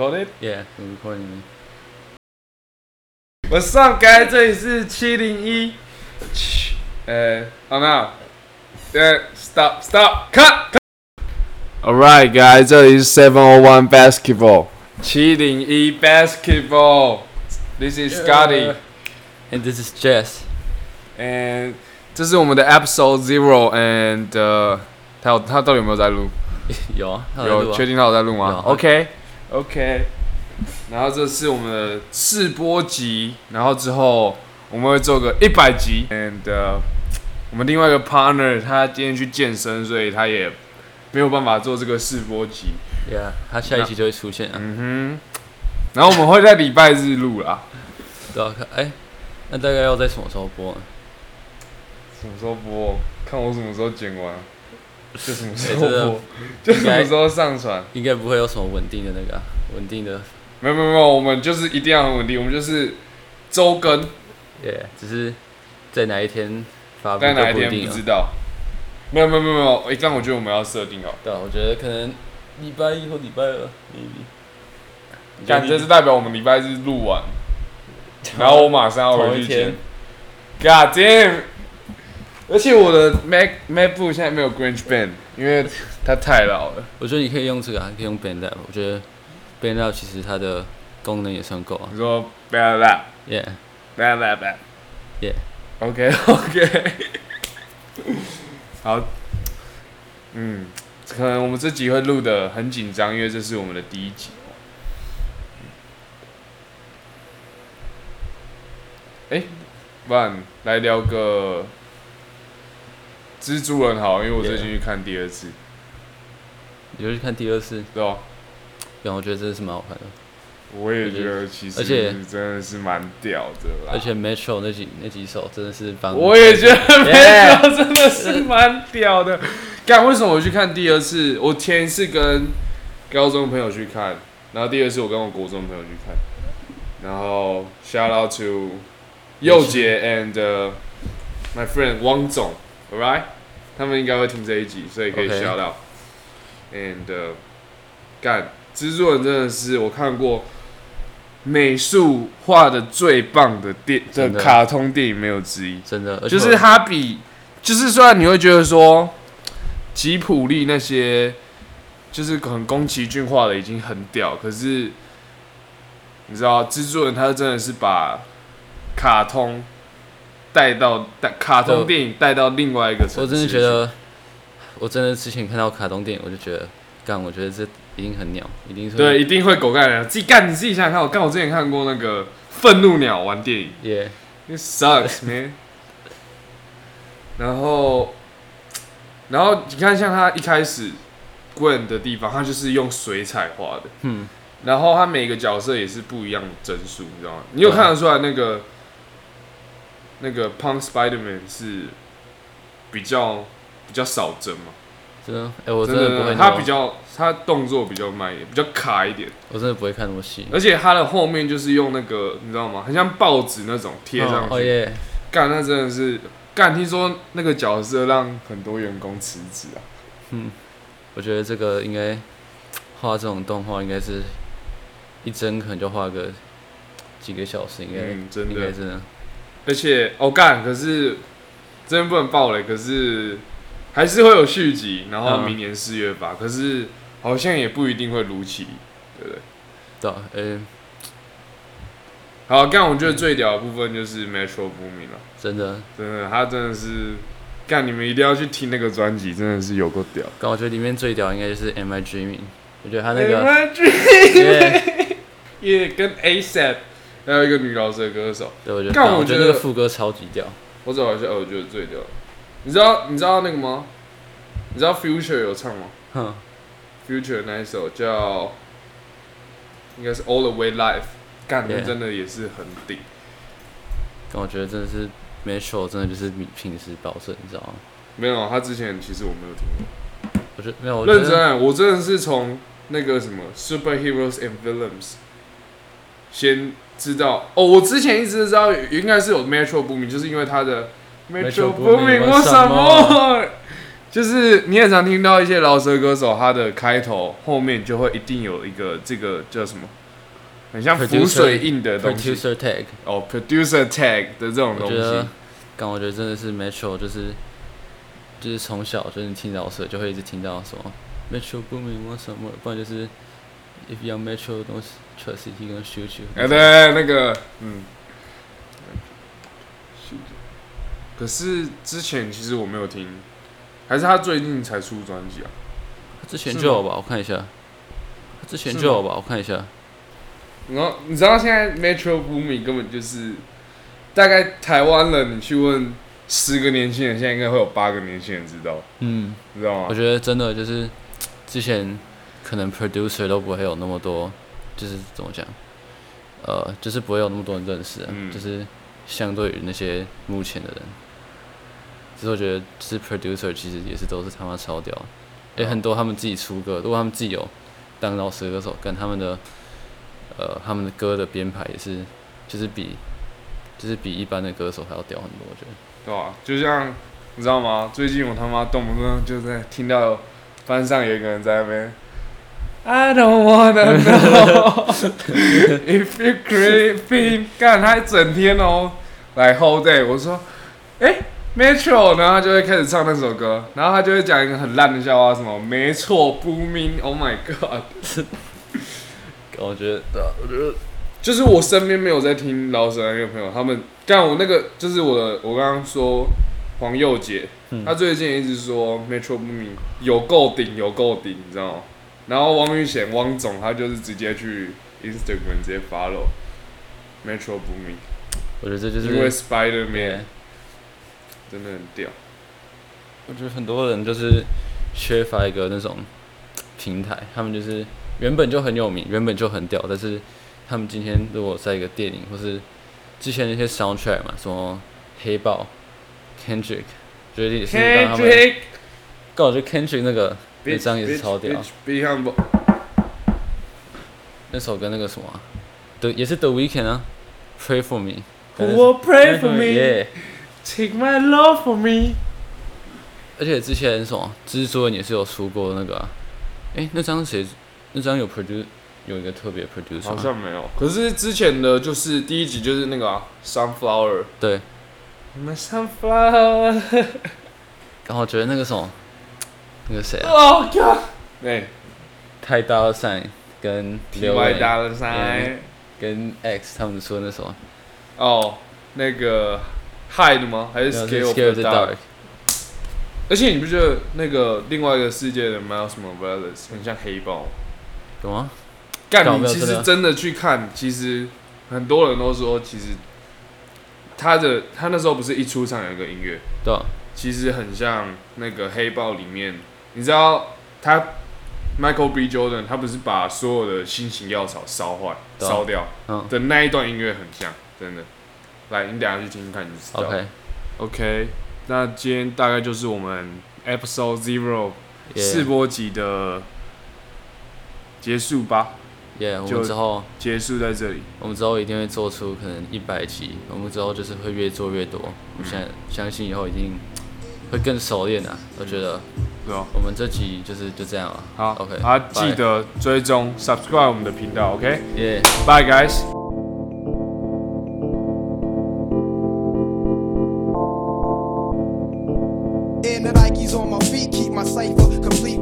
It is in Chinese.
recorded? Yeah, I'm recording. What's up, guys？这里是七零一。呃，好没有？呃，stop stop cut。Alright, guys，这里是 Seven O One Basketball，七零一 Basketball。 This is Scotty，And this is Jess. and 这是我们的 Episode Zero，and 呃，他有他到底有没有在录？有啊，他有确定他有在录吗有？OK OK，然后这是我们的试播集，然后之后我们会做个一百集，and、uh, 我们另外一个 partner 他今天去健身，所以他也没有办法做这个试播集。Yeah，他下一期就会出现啊。嗯哼，然后我们会在礼拜日录啦，对啊，看，哎，那大概要在什么时候播呢？什么时候播？看我什么时候剪完，就什么时候哎真的播，就什么时候上传。应该不会有什么稳定的那个啊稳定的没有没有没有，我们就是一定要很稳定，我们就是周更。，Yeah，只是在哪一天发布在哪一天不知。道。没有没有没有没有，哎、这样我觉得我们要设定好。对啊，我觉得可能礼拜一或礼拜二，maybe。感觉是代表我们礼拜日录完，然后我马上要回去剪。God damn！而且我的 Mac MacBook 现在没有 Grange Band，因为它太老了。我觉得你可以用这个还，可以用 BandLab。我觉得 BandLab 其实它的功能也算够啊。你说 Bad Lab Yeah，Bad Lab Bad。Yeah OK OK。好。嗯，可能我们这集会录的很紧张，因为这是我们的第一集。哎、不然来聊个蜘蛛人好，因为我最近去看第二次，你就去看第二次，对吧？然后我觉得真的是蛮好看的。我也觉得其实而且真的是蛮屌的啦，而且 Metro 那几那几首真的是帮我也觉得 Metro 真的是蛮屌的。干，为什么我去看第二次？我前一次跟高中朋友去看，然后第二次我跟我国中朋友去看，然后 shout out to 佑杰 and、uh, my friend 汪总，alright，他们应该会听这一集，所以可以 OK shout out。and、uh, 干，蜘蛛人真的是我看过美术画的最棒的电的真的卡通电影没有之一。真的，而且就是我它比，就是虽然你会觉得说吉普力那些就是可能宫崎骏画的已经很屌，可是你知道蜘蛛人他真的是把卡通带到带卡通电影带到另外一个层次。我真的觉，得，我真的之前看到卡通电影，我就觉得，干，我觉得这一定很鸟，一定是对，，一定会狗干人。自己干，你自己想想看，我干，我之前看过那个愤怒鸟玩电影。耶，It sucks, man。然后，然后你看，像他一开始 Gwen 的地方，他就是用水彩画的，嗯，然后他每个角色也是不一样的帧数，你知道吗？你有看得出来那个那个 Punk Spiderman 是比较比较少帧嘛？真的，哎，我真真的不会，他比较他动作比较慢一点，比较卡一点，我真的不会看那么细，而且他的后面就是用那个你知道吗？很像报纸那种贴上去。哦耶，干，那真的是干。听说那个角色让很多员工辞职啊。嗯我觉得这个应该画这种动画，应该是一帧可能就画个几个小时，应该嗯，真的。应该真的，而且哦干，可是真的不能爆雷，可是还是会有续集，然后嗯明年四月吧。可是好像也不一定会如期，对不对？对啊，呃，好，干，我觉得最屌的部分就是 Metro Boomin 了，真的，真的，他真的是干，你们一定要去听那个专辑，真的是有够屌。但我觉得里面最屌应该就是 Am I Dreaming，我觉得他那个，Imagine 耶，也跟 ASAP 还有一个女饶舌歌手。对，我觉得，干我我觉得那个副歌超级屌，我找一下，哦我觉得最屌。你知道你知道那个吗？你知道 Future 有唱吗哼，？Future 那一首叫应该是 All the Way Life，干的 Yeah 真的也是很顶。但我觉得真的是 Metro 真的就是平平时保证，你知道吗？没有，他之前其实我没有听过。我觉得没有，我觉得认真啊，我真的是从那个什么 Superheroes and Villains 先知道哦，我之前一直知道应该是有 Metro Boomin，就是因为他的 Metro Boomin Boomin 为什么？就是你很常听到一些饶舌歌手，他的开头后面就会一定有一个这个叫什么，很像浮水印的东西 producer tag，哦，producer tag 的这种东西。，刚我觉得真的是 Metro 就是就是从小就是听饶舌就会一直听到什么 Metro Boomin want some more，不然就是 If young Metro don't trust it, he gonna shoot you。哎，对，那个，嗯，可是之前其实我没有听，还是他最近才出专辑啊？他之前就有吧？我看一下，他之前就有吧？我看一下，然后你知道现在 Metro Boomin 根本就是，大概台湾人，你去问十个年轻人，现在应该会有八个年轻人知道，嗯，你知道吗我？觉得真的就是之前可能 producer 都不会有那么多，就是怎么讲，呃，就是不会有那么多人认识、啊，嗯就是相对于那些目前的人，其实我觉得就是 producer 其实也是都是他妈超屌的，也哦很多他们自己出歌，如果他们自己有当老师歌手，跟他们的呃他们的歌的编排也是，就是比就是比一般的歌手还要屌很多，我觉得。对啊？就像你知道吗？最近我他妈动不动就在听到班上有一个人在那边。I don't wanna know if you creeping，干他一整天哦，来 whole day。我说，哎、m e t r o 然后他就会开始唱那首歌，然后他就会讲一个很烂的笑话，什么没错，不明，Oh my god，我觉得，我觉得就是我身边没有在听老舌的那个朋友，他们干我那个就是我的，我刚刚说黄佑杰，嗯他最近一直说 Metro Boomin 有够顶，有够顶，你知道吗？然后王玉贤汪总他就是直接去 Instagram 直接 follow Metro Boomin，我觉得这就是因为 Spider Man 真的很屌。我觉得很多人就是缺乏一个那种平台，他们就是原本就很有名，原本就很屌，但是他们今天如果在一个电影或是之前那些 soundtrack 嘛，什么黑豹、Kendrick，觉得也是让他们。好就 Kendrick 那个那张也是超屌，Big Humble，那首跟那个什么、啊，的也是 The Weeknd 啊，Pray for Me。Who will pray for me? Yeah Take my love for me。而且之前什么蜘蛛人也是有出过那个、啊，诶，那张谁？那张有 produce 有一个特别 producer 好像没有，可是之前的就是第一集就是那个、啊、Sunflower。对，My sunflower。然后觉得那个什么，那个谁啊，Oh god！哎太大的伞跟，T 刘 Y 伟大的赛。跟 X 他们说那首，哦，那个 Hide 吗？还是那 Scare 是 of Scared the the Dark？Dark，而且你不觉得那个另外一个世界的 Miles Morales 很像黑豹？有吗？干，你其实真的去看，其实很多人都说，其实他的他那时候不是一出场有一个音乐，对啊，其实很像那个黑豹里面，你知道他 Michael B. Jordan 他不是把所有的新型药草烧坏、烧掉嗯的那一段音乐很像，真的。来，你等一下去听听看，你就知道。，OK，OK，那今天大概就是我们 Episode Zero 试播集的结束吧，耶，我们之后结束在这里。我们之后一定会做出可能一百集，我们之后就是会越做越多，我现在相信以后一定会更熟练啊，我觉得对吧？我们这集就是就这样了，好 OK，好记得追踪 subscribe 我们的频道耶。guys。Nikes on my feet keep my cipher complete.